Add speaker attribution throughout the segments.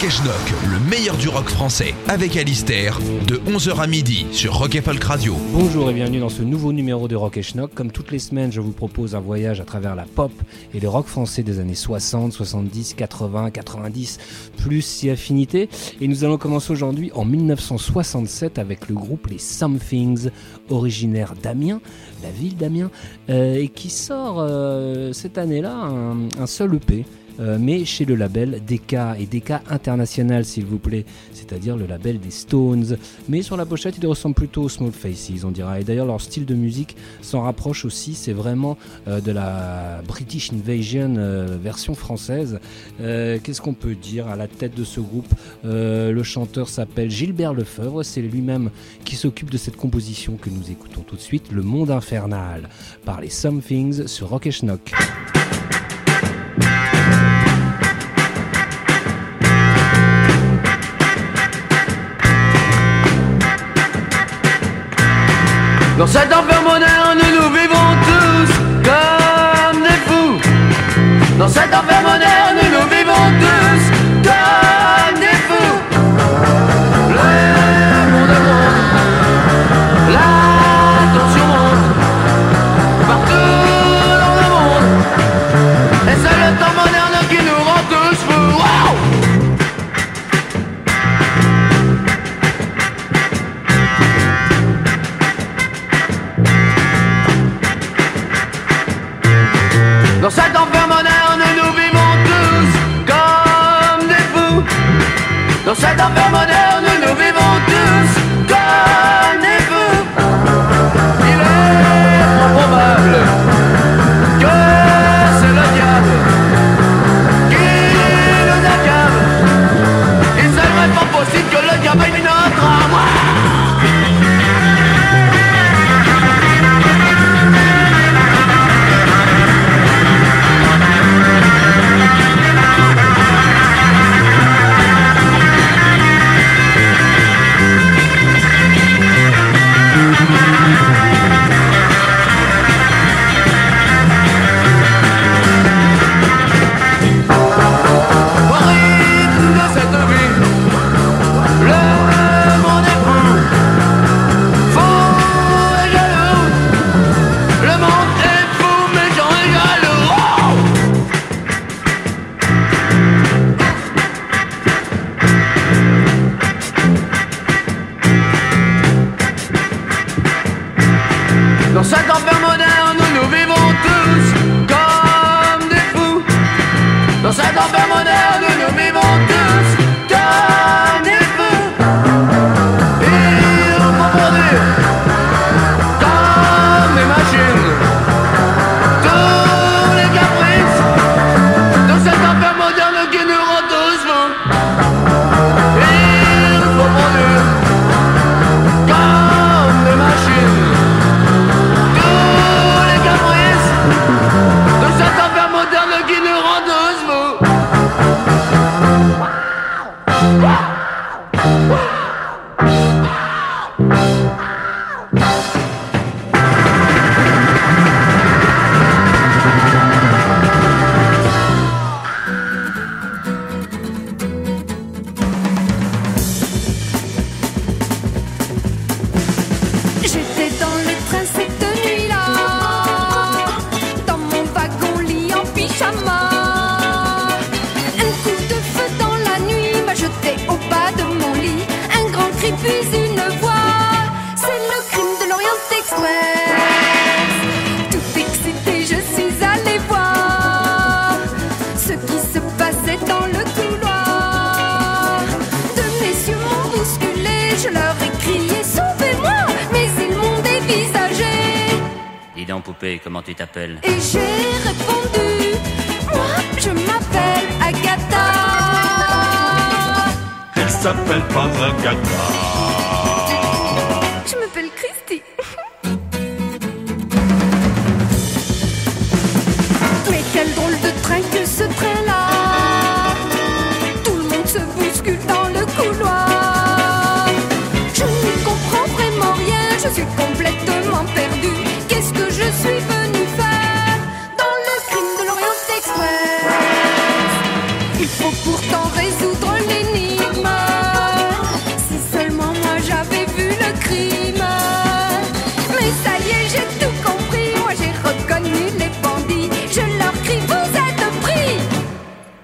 Speaker 1: Rock le meilleur du rock français, avec Alistair, de 11h à midi sur Rock et Folk Radio.
Speaker 2: Bonjour et bienvenue dans ce nouveau numéro de Rock et Schnock. Comme toutes les semaines, je vous propose un voyage à travers la pop et le rock français des années 60, 70, 80, 90, plus si affinité. Et nous allons commencer aujourd'hui en 1967 avec le groupe Les Somethings, originaire d'Amiens, la ville d'Amiens, euh, et qui sort euh, cette année-là un, un seul EP. Euh, mais chez le label DK et DK International s'il vous plaît, c'est-à-dire le label des Stones. Mais sur la pochette, ils ressemblent plutôt aux Small Faces, on dira. Et d'ailleurs, leur style de musique s'en rapproche aussi. C'est vraiment euh, de la British Invasion euh, version française. Qu'est-ce qu'on peut dire à la tête de ce groupe? Le chanteur s'appelle Gilbert Lefebvre. C'est lui-même qui s'occupe de cette composition que nous écoutons tout de suite, Le Monde Infernal, par les Somethings sur Rock et Schnock.
Speaker 3: Dans cet enfer moderne, nous vivons tous comme des fous. Dans cet enfer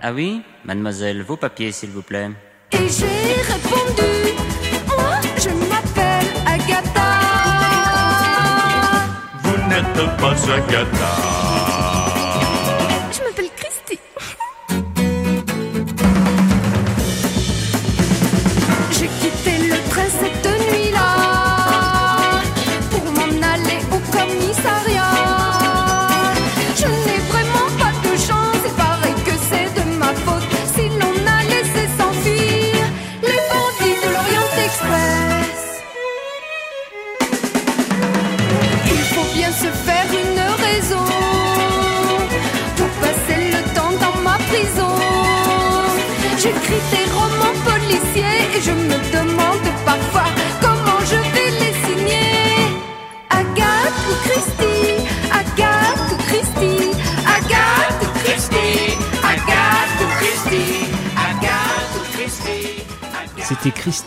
Speaker 4: Ah oui Mademoiselle, vos papiers, s'il vous plaît.
Speaker 5: Et j'ai répondu, moi je m'appelle Agatha.
Speaker 6: Vous n'êtes pas Agatha.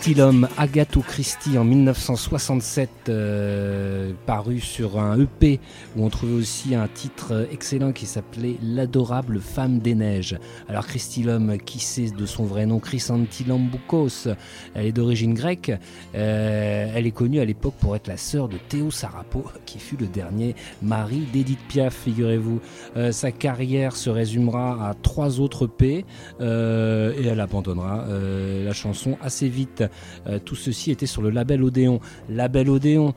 Speaker 2: C'était Christy l'homme, Agathe Christie en 1967, euh, paru sur un EP où on trouvait aussi un titre excellent qui s'appelait L'adorable femme des neiges. Alors Christy l'homme, qui c'est de son vrai nom? Chrysanthi Lambukos, elle est d'origine grecque. Euh, elle est connue à l'époque pour être la sœur de Théo Sarapo, qui fut le dernier mari d'Edith Piaf, figurez-vous. Euh, sa carrière se résumera à trois autres EP euh, et elle abandonnera la chanson assez vite. Euh, tout ceci était sur le label Odéon. Label Odéon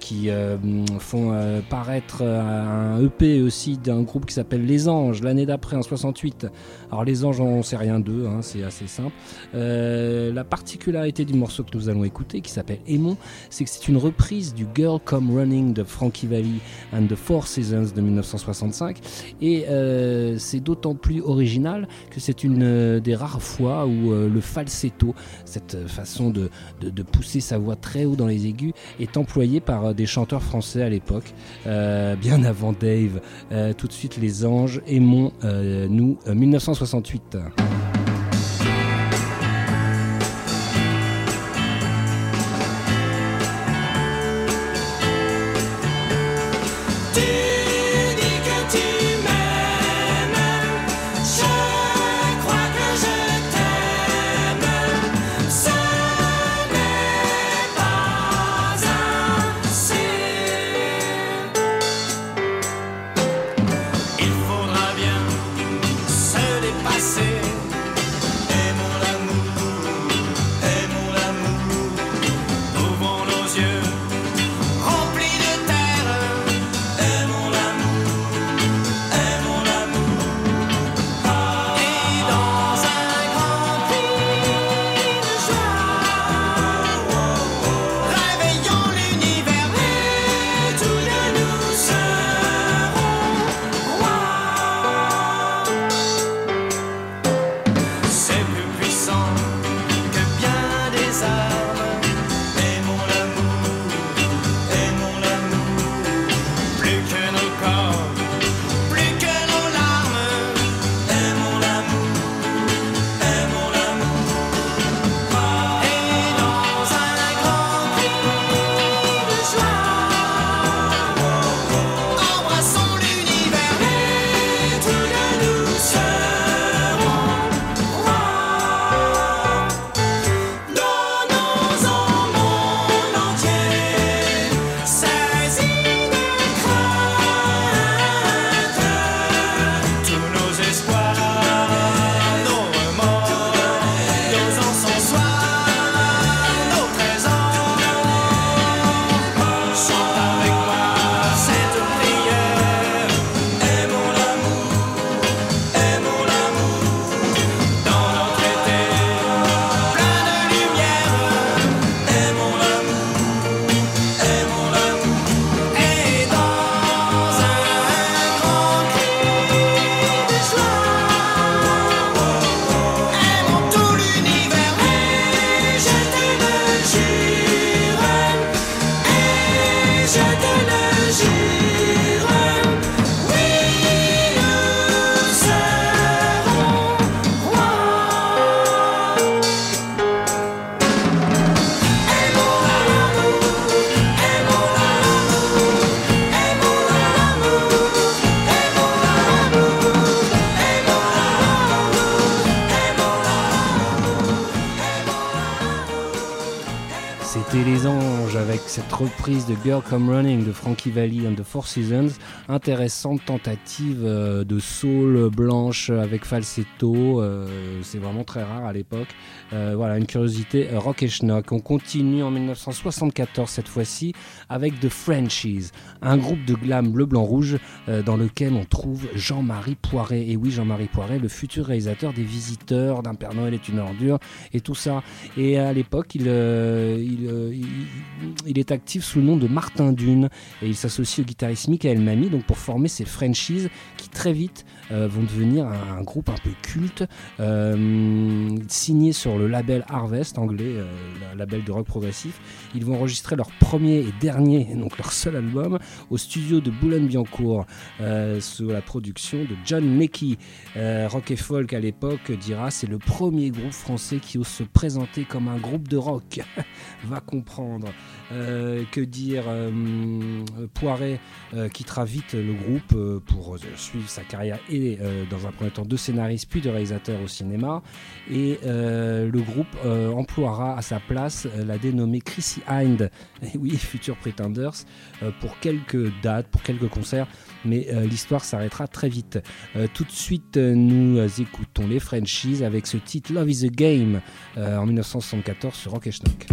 Speaker 2: qui euh, font euh, paraître euh, un EP aussi d'un groupe qui s'appelle Les Anges l'année d'après en 68. Alors Les Anges on sait rien d'eux, hein, c'est assez simple. Euh, la particularité du morceau que nous allons écouter qui s'appelle Aimon, c'est que c'est une reprise du Girl Come Running de Frankie Valli and the Four Seasons de 1965 et euh, c'est d'autant plus original que c'est une euh, des rares fois où euh, le falsetto, cette euh, façon de, de- de pousser sa voix très haut dans les aigus, est employé par euh, des chanteurs français à l'époque, euh, bien avant Dave. Euh, tout de suite les anges, aimons nous euh, 1968.
Speaker 7: De
Speaker 2: Girl Come Running de Frankie Valli and the Four Seasons. Intéressante tentative euh, de soul blanche avec falsetto. euh, c'est vraiment très rare à l'époque. Euh, voilà, une curiosité rock et schnock. On continue en 1974 cette fois-ci avec The Frenchies, un groupe de glam bleu, blanc, rouge euh, dans lequel on trouve Jean-Marie Poiret. Et oui, Jean-Marie Poiret, le futur réalisateur des Visiteurs, d'un Père Noël est une ordure et tout ça. Et à l'époque, il, il, il- il est actif sous le nom de Martin Dune. Et il s'associe au guitariste Michael Mami donc pour former ces Frenchies qui très vite euh, vont devenir un, groupe un peu culte euh, signé sur le label Harvest anglais, euh, label de rock progressif. Ils vont enregistrer leur premier et dernier, donc leur seul album, au studio de Boulogne-Billancourt sous la production de John. Euh, rock et folk à l'époque dira c'est le premier groupe français qui ose se présenter comme un groupe de rock. Va comprendre. Que dire euh, Poiret euh, quittera vite le groupe pour suivre sa carrière euh, dans un premier temps de scénariste puis de réalisateur au cinéma. Et euh, le groupe euh, emploiera à sa place la dénommée Chrissy Hind. Et oui Future Pretenders pour quelques dates pour quelques concerts mais l'histoire s'arrêtera très vite. Tout de suite nous écoutons les Frenchies avec ce titre Love is a Game en 1974 sur Rock et Schnock.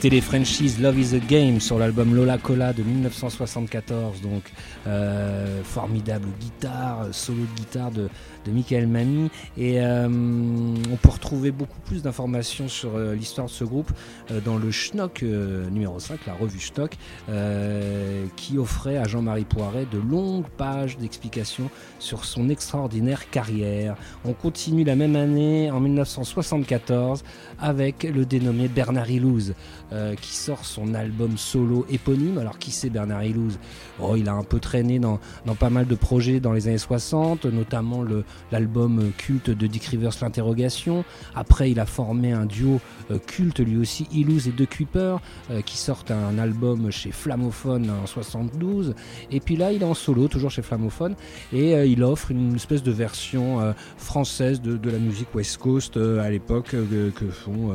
Speaker 2: C'était les Frenchies Love is a Game sur l'album Lola Cola de 1974. Donc, euh, formidable guitare, solo de guitare de, de Michael Manny. Et euh, on peut retrouver beaucoup plus d'informations sur euh, l'histoire de ce groupe euh, dans le Schnock euh, numéro 5, la revue Schnock, euh, qui offrait à Jean-Marie Poiret de longues pages d'explications sur son extraordinaire carrière. On continue la même année, en 1974, avec le dénommé Bernard Ilouz, euh, qui sort son album solo éponyme. Alors qui c'est Bernard Ilouz oh, Il a un peu traîné dans, pas mal de projets dans les années 60, notamment l'album culte de Dick Rivers, L'Interrogation. Après, il a formé un duo euh, culte lui aussi, Ilouz et De Kuiper, euh, qui sortent un album chez Flamophone en 72. Et puis là, il est en solo, toujours chez Flamophone, et il offre une espèce de version française de, la musique West Coast à l'époque que font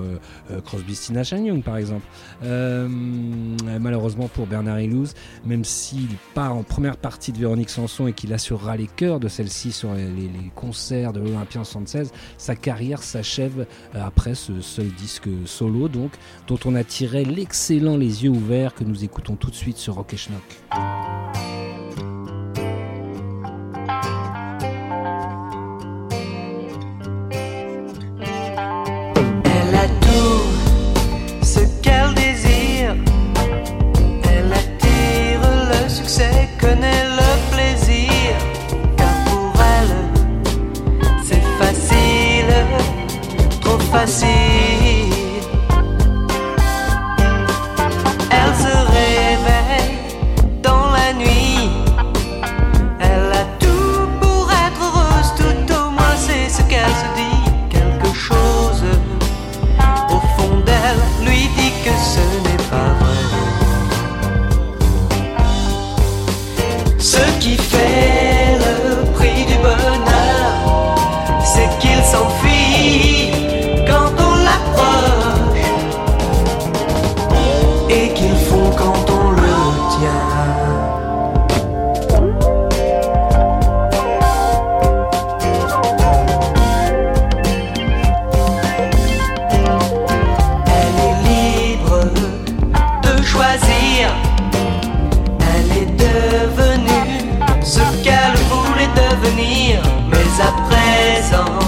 Speaker 2: Crosby, Stills, Nash Young par exemple. Euh, malheureusement pour Bernard Ilouz, même s'il part en première partie de Véronique Sanson et qu'il assurera les chœurs de celle-ci sur les, concerts de l'Olympia en 76, sa carrière s'achève euh, après ce seul disque solo, donc dont on a tiré l'excellent Les yeux ouverts que nous écoutons tout de suite sur Rock et Schnock.
Speaker 8: Connaît le plaisir. Car pour elle, c'est facile, trop facile. Elle est devenue ce qu'elle voulait devenir. Mais à présent,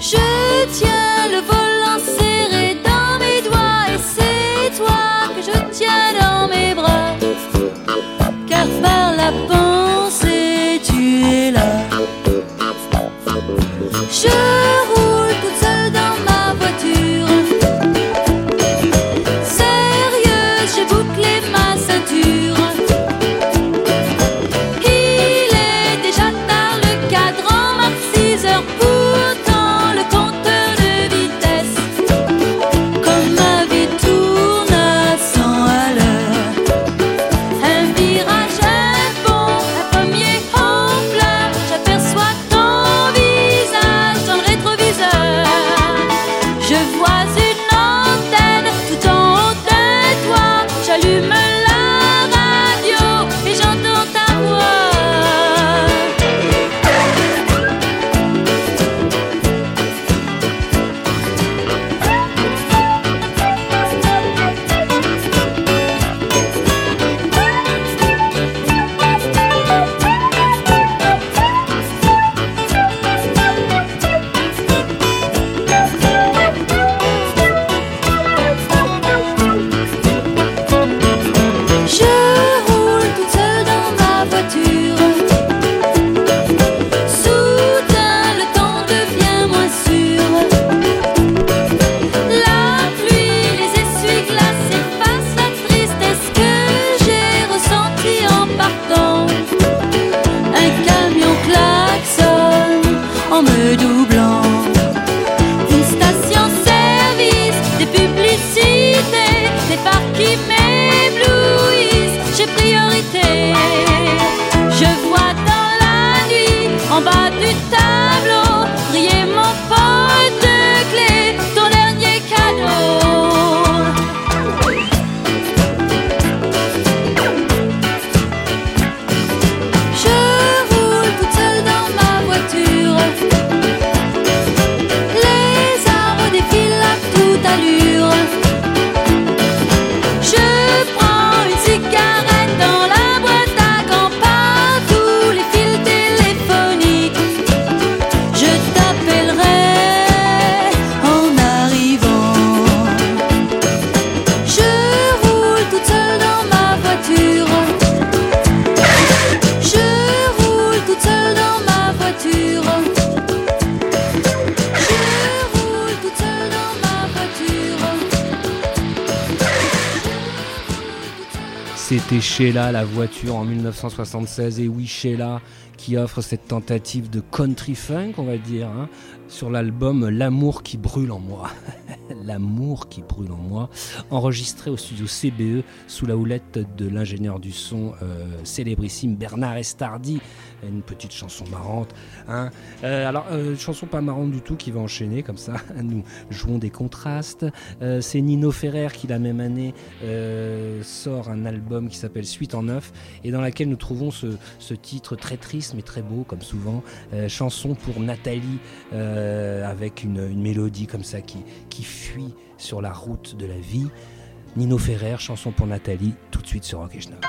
Speaker 9: 是。Sheila, la voiture en 1976, et oui, Sheila, qui offre cette tentative de country funk, on va dire, hein, sur l'album L'amour qui brûle en moi. L'amour qui brûle en moi, enregistré au studio CBE sous la houlette de l'ingénieur du son euh, célébrissime Bernard Estardi une petite chanson marrante. Hein. Euh, alors, euh, chanson pas marrante du tout qui va enchaîner comme ça. Nous jouons des contrastes. Euh, c'est Nino Ferrer qui, la même année, sort un album qui s'appelle Suite en neuf et dans laquelle nous trouvons ce, titre très triste mais très beau, comme souvent. chanson pour Nathalie avec une, une, mélodie comme ça qui, fuit sur la route de la vie. Nino Ferrer, chanson pour Nathalie, tout de suite sur Rock et Schnock.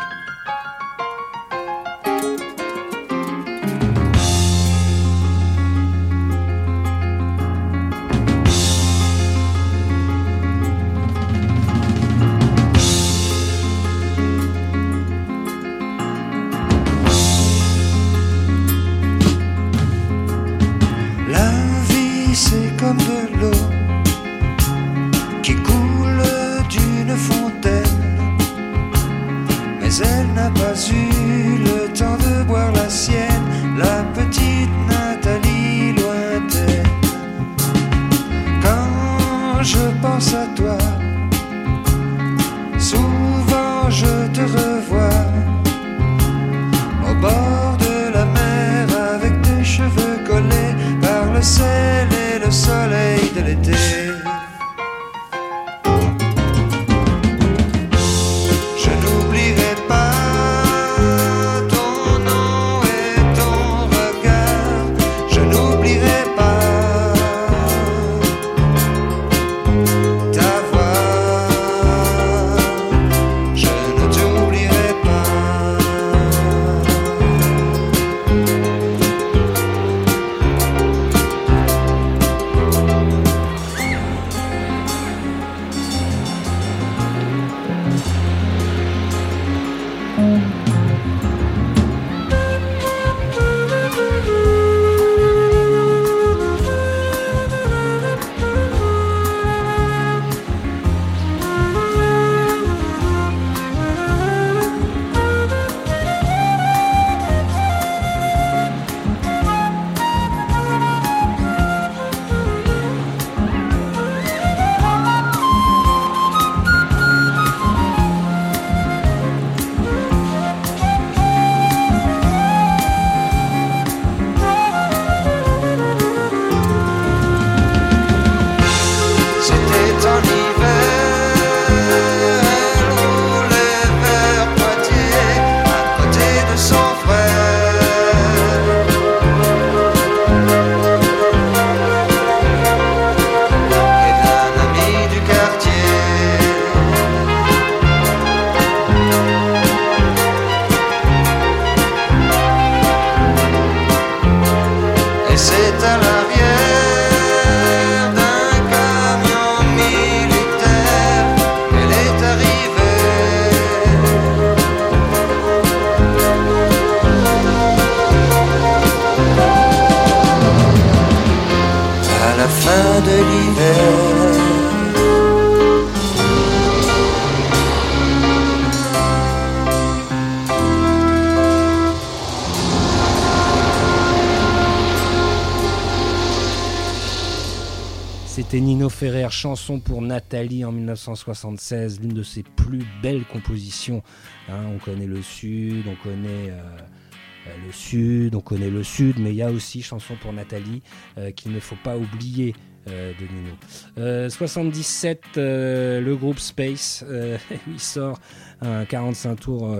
Speaker 2: Chanson pour Nathalie en 1976, l'une de ses plus belles compositions. Hein, on connaît le Sud, on connaît euh, euh, le Sud, on connaît le Sud, mais il y a aussi chanson pour Nathalie euh, qu'il ne faut pas oublier de Nino. Euh, 77, euh, le groupe Space, il sort un 45 tours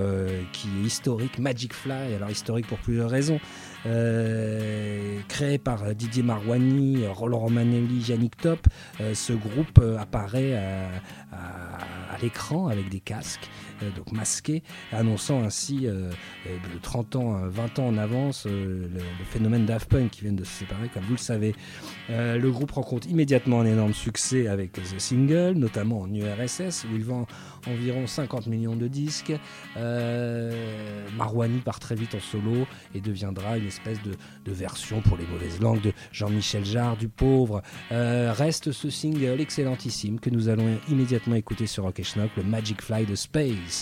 Speaker 2: qui est historique, Magic Fly, alors historique pour plusieurs raisons. Euh, créé par Didier Marouani, Roland Romanelli, Yannick Top, euh, ce groupe euh, apparaît à, l'écran avec des casques, euh, donc masqués, annonçant ainsi euh, euh, de 30 ans, euh, 20 ans en avance le, phénomène Daft Punk qui viennent de se séparer, comme vous le savez. Le groupe rencontre immédiatement un énorme succès avec The Single, notamment en URSS, où il vend environ 50 millions de disques. Marouani part très vite en solo et deviendra une espèce de, version pour les mauvaises langues de Jean-Michel Jarre, du pauvre. Reste ce single excellentissime que nous allons immédiatement écouter sur Rock le Magic Fly de Space.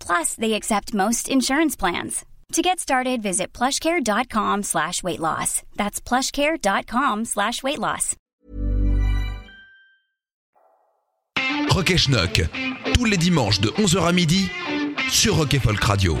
Speaker 10: Plus, they accept most insurance plans. To get started, visit plushcare.com slash weight loss. That's plushcare.com slash weight loss.
Speaker 1: Rock et Schnock, tous les dimanches de 11h à midi sur Rock et Folk Radio.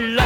Speaker 11: love.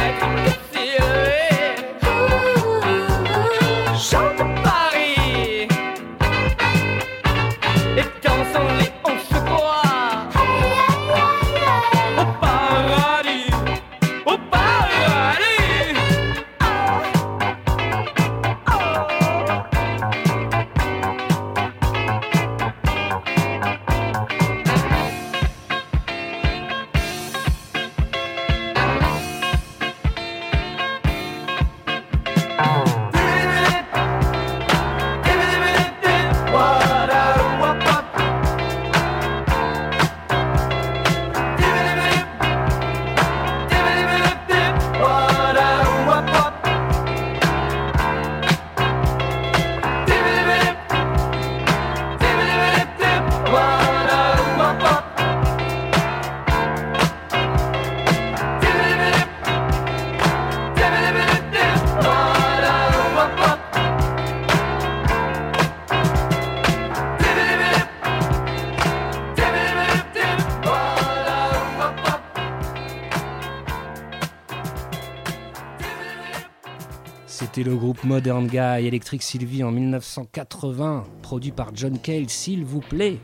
Speaker 11: Le
Speaker 2: groupe Modern Guy Electric Sylvie en 1980, produit par John Cale, s'il vous plaît.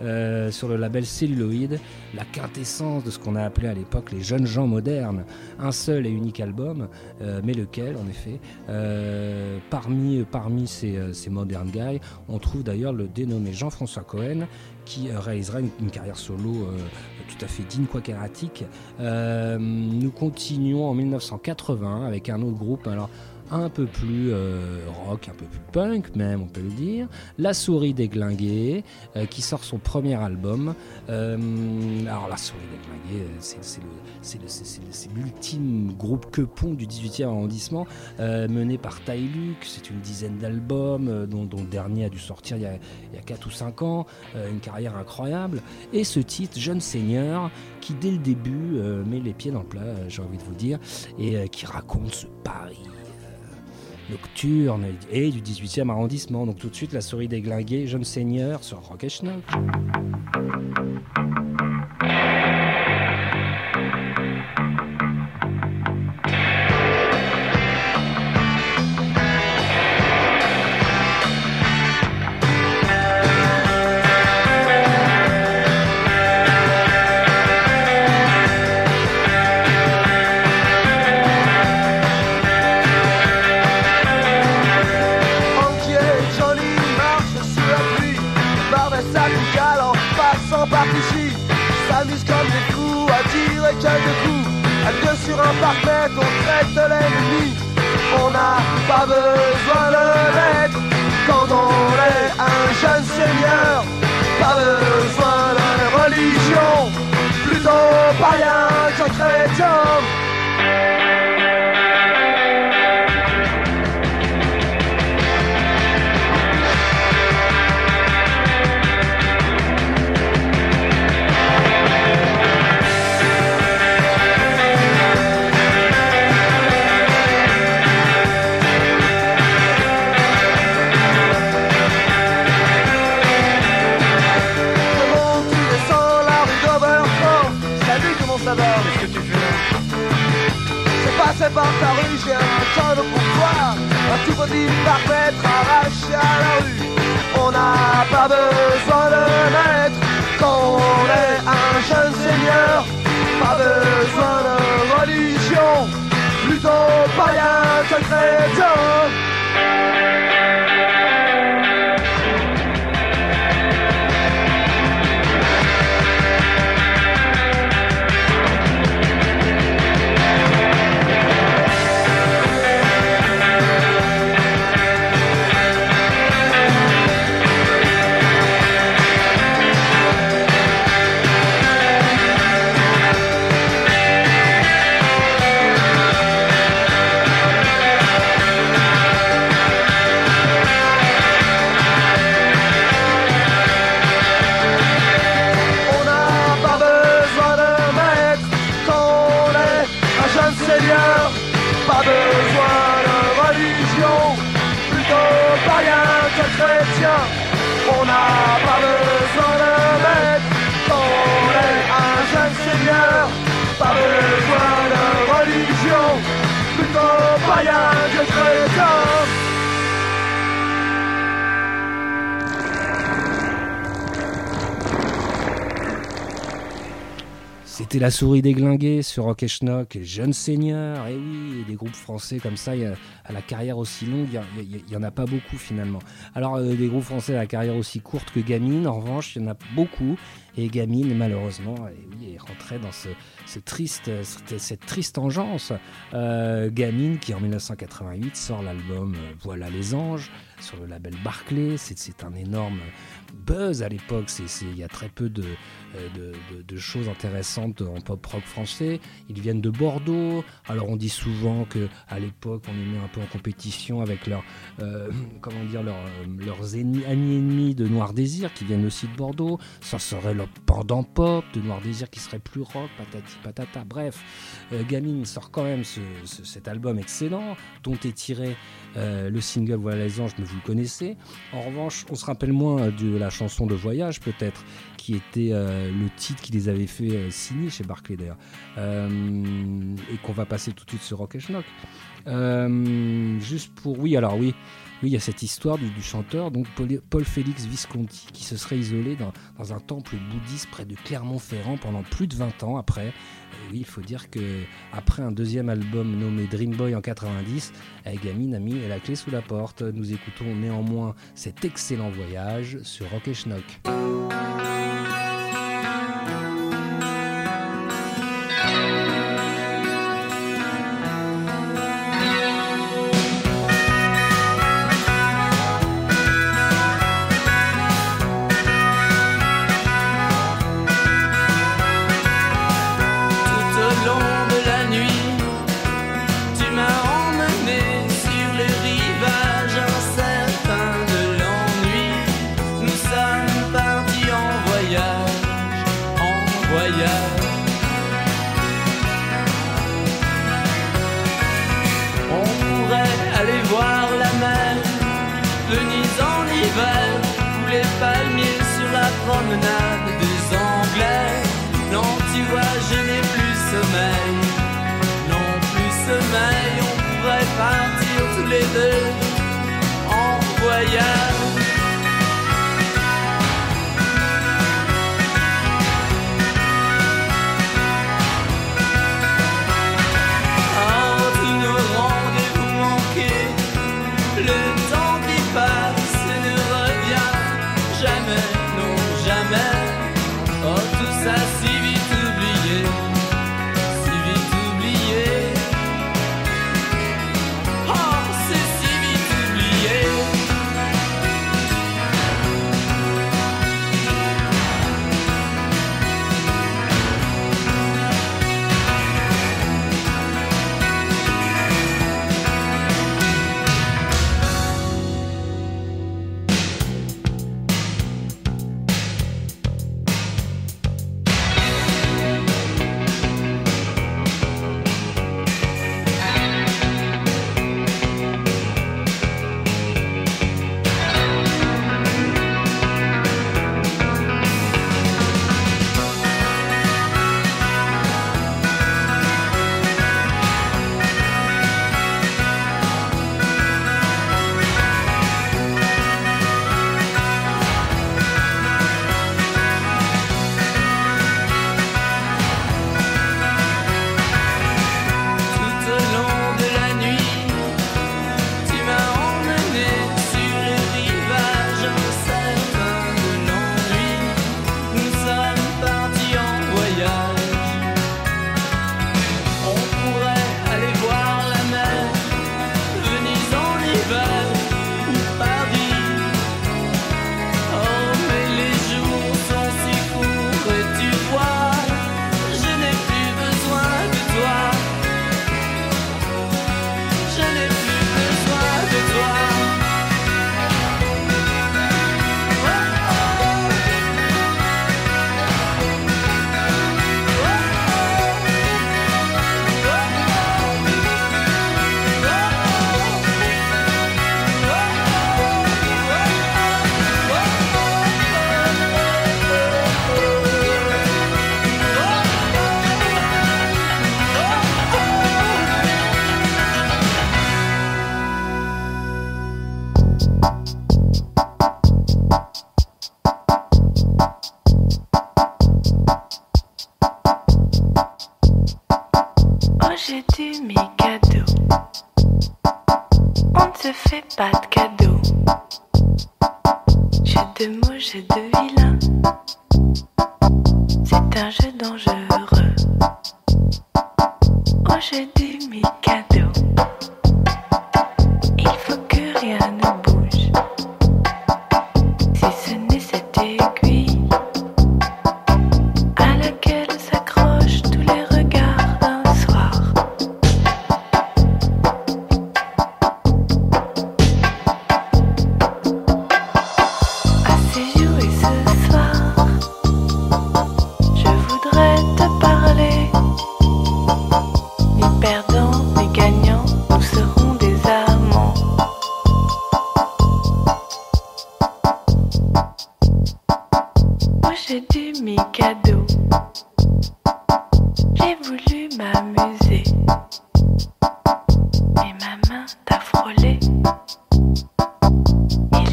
Speaker 2: euh, sur le label Celluloid, la quintessence de ce qu'on a appelé à l'époque les jeunes gens modernes. Un seul et unique album, euh, mais lequel, en effet Euh, Parmi, ces, ces Modern Guys, on trouve d'ailleurs le dénommé Jean-François Cohen, qui réalisera une, carrière solo tout à fait digne, quoique erratique. Nous continuons en 1980 avec un autre groupe. Alors, un peu plus euh, rock, un peu plus punk même, on peut le dire. La Souris déglinguée, euh, qui sort son premier album. Euh, alors La Souris déglinguée, euh, c'est l'ultime groupe quepon du 18e arrondissement, mené par Ty. C'est une dizaine d'albums, dont, le dernier a dû sortir il y a, il y a 4 ou 5 ans. Une carrière incroyable. Et ce titre, Jeune Seigneur, qui dès le début met les pieds dans le plat, j'ai envie de vous dire, et qui raconte ce Paris nocturne et du 18e arrondissement. Donc tout de suite, la souris déglinguée, jeune seigneur sur Rock et Schnock.
Speaker 12: Parfait, on traite l'ennemi. On n'a pas besoin de l'être Quand on est un jeune seigneur Pas besoin de religion. Plutôt païen que chrétien rue, j'ai un cadeau pour toi Un tout petit parfait arraché à la rue On n'a pas besoin de maître Quand on est un jeune seigneur Pas besoin de religion. Plutôt païen que chrétien
Speaker 2: C'était la souris déglinguée sur Rock et Schnock, et Jeune Seigneur, et oui, et des groupes français comme ça, à la carrière aussi longue, il n'y en a pas beaucoup finalement. Alors euh, des groupes français à la carrière aussi courte que Gamine, en revanche, il y en a beaucoup, et Gamine malheureusement eh est rentrée dans ce, triste, cette, triste engeance. Euh, Gamine qui en 1988 sort l'album euh, Voilà les anges sur le label Barclay, c'est un énorme buzz à l'époque, il y a très peu de, euh, de, choses intéressantes en pop rock français. Ils viennent de Bordeaux. Alors on dit souvent que à l'époque on les met un peu en compétition avec leurs amis ennemis de Noir Désir qui viennent aussi de Bordeaux. Ça serait leur pendant pop de Noir Désir qui serait plus rock, patati patata. Bref, euh, Gamine sort quand même cet album excellent, dont est tiré euh, le single Voilà les anges, mais vous le connaissez. En revanche, on se rappelle moins de la chanson de voyage, peut-être, qui était euh, le titre qui les avait fait euh, signer chez Barclay d'ailleurs, et qu'on va passer tout de suite sur Rock et Schnock.
Speaker 13: juste pour. Oui, alors oui. Oui, il y a cette histoire du, chanteur, donc Paul Félix Visconti, qui se serait isolé dans, un temple bouddhiste près de Clermont-Ferrand pendant plus de 20 ans après. Oui, il faut dire que après un deuxième album nommé Dream Boy en 90, la a mis la clé sous la porte. Nous écoutons néanmoins cet excellent voyage sur Rock et Schnock.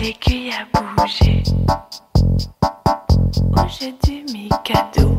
Speaker 14: L'aiguille a bougé au jeu du Mikado. Je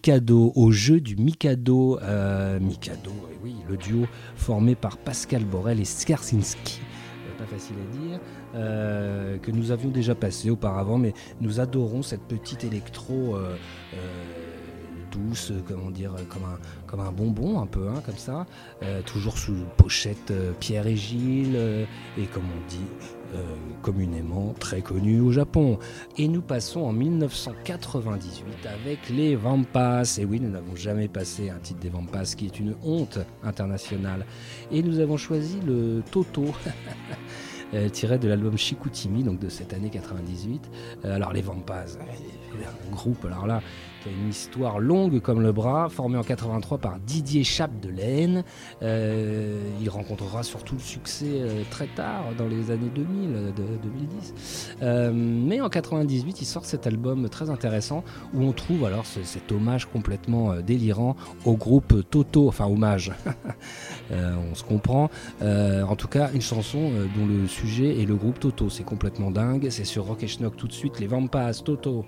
Speaker 2: Mikado au jeu du Mikado. euh, Mikado, eh oui, le duo formé par Pascal Borel et Skarsinski. Euh, Pas facile à dire, euh, que nous avions déjà passé auparavant, mais nous adorons cette petite électro douce, comment dire, comme un, comme un bonbon un peu, hein, comme ça, toujours sous pochette Pierre et Gilles, et comme on dit communément très connu au Japon. Et nous passons en 1998 avec les Vampas. Et oui, nous n'avons jamais passé un titre des Vampas, qui est une honte internationale. Et nous avons choisi le Toto. euh, tiré de l'album Chicoutimi, donc de cette année 98. Euh, alors les Vampas, euh, un groupe alors là qui a une histoire longue comme le bras, formé en 83 par Didier Chape de l'Aisne. Euh, il rencontrera surtout le succès euh, très tard, dans les années 2000, euh, de, 2010. Euh, mais en 98, il sort cet album très intéressant où on trouve alors ce- cet hommage complètement euh, délirant au groupe Toto, enfin hommage, Euh, on se comprend. Euh, en tout cas, une chanson euh, dont le sujet est le groupe Toto. C'est complètement dingue. C'est sur Rock et Schnock tout de suite. Les Vampas, Toto.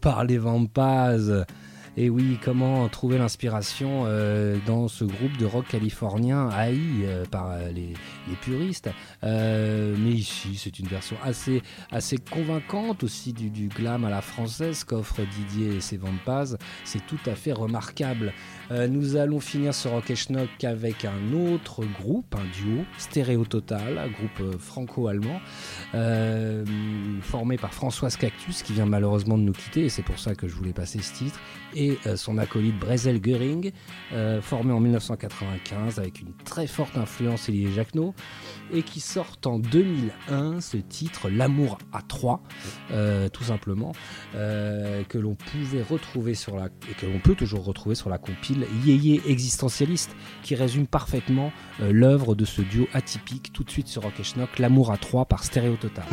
Speaker 2: Par les Vampas. Et oui, comment trouver l'inspiration euh, dans ce groupe de rock californien haï euh, par euh, les, puristes Mais ici, c'est une version assez, convaincante aussi du, glam à la française qu'offre Didier et ses Vampas. C'est tout à fait remarquable. Nous allons finir ce Rock et Schnock avec un autre groupe, un duo, Stéréo Total, un groupe franco-allemand, formé par Françoise Cactus, qui vient malheureusement de nous quitter, et c'est pour ça que je voulais passer ce titre, et
Speaker 15: euh, son acolyte Brezel Göring, euh, formé en 1995 avec une très forte influence Elie Jacquenot, et qui sortent en 2001 ce titre L'amour à trois, euh, tout simplement, que l'on pouvait retrouver sur la et que l'on peut toujours retrouver sur la compile Yéyé existentialiste, qui résume parfaitement l'œuvre de ce duo atypique. Tout de suite sur Rock et Schnock, L'amour à trois par Stéréo Total.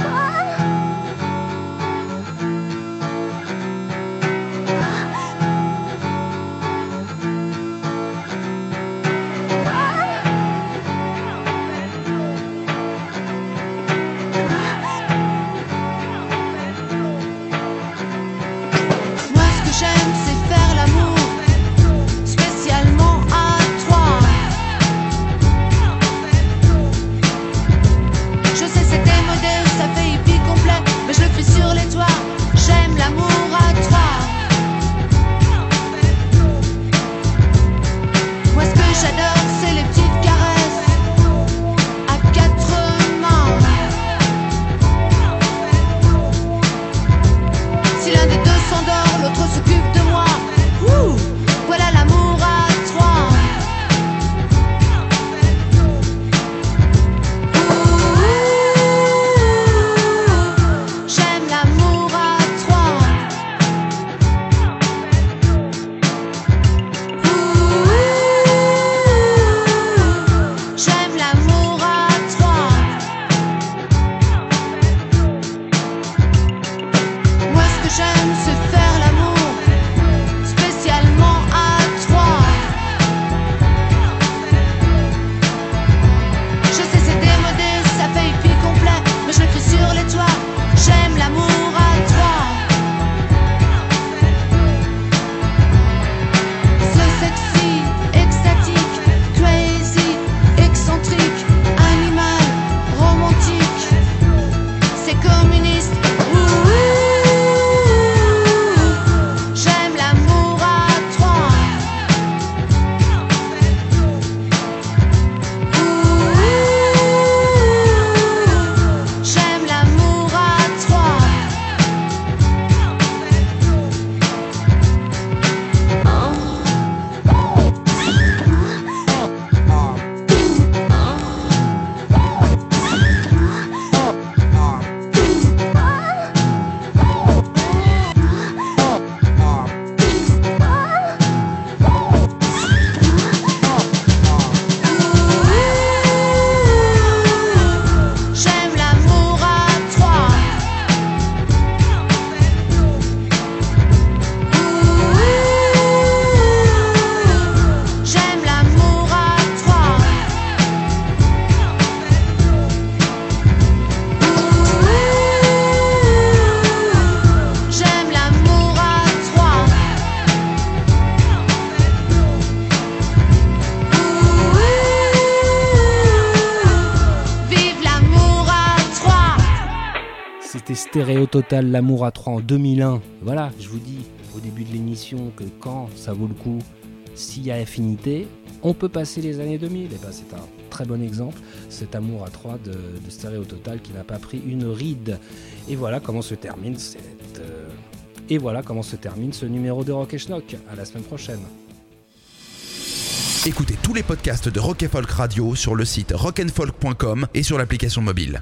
Speaker 15: Total, L'amour à 3 en 2001. Voilà, je vous dis au début de l'émission que quand ça vaut le coup, s'il y a affinité, on peut passer les années 2000. Et ben c'est un très bon exemple, cet Amour à 3 de, de Stéréo Total qui n'a pas pris une ride. Et voilà comment se termine cette. euh, Et voilà comment se termine ce numéro de Rock et Schnock. À la semaine prochaine.
Speaker 16: Écoutez tous les podcasts de Rock and Folk Radio sur le site rockandfolk.com et sur l'application mobile.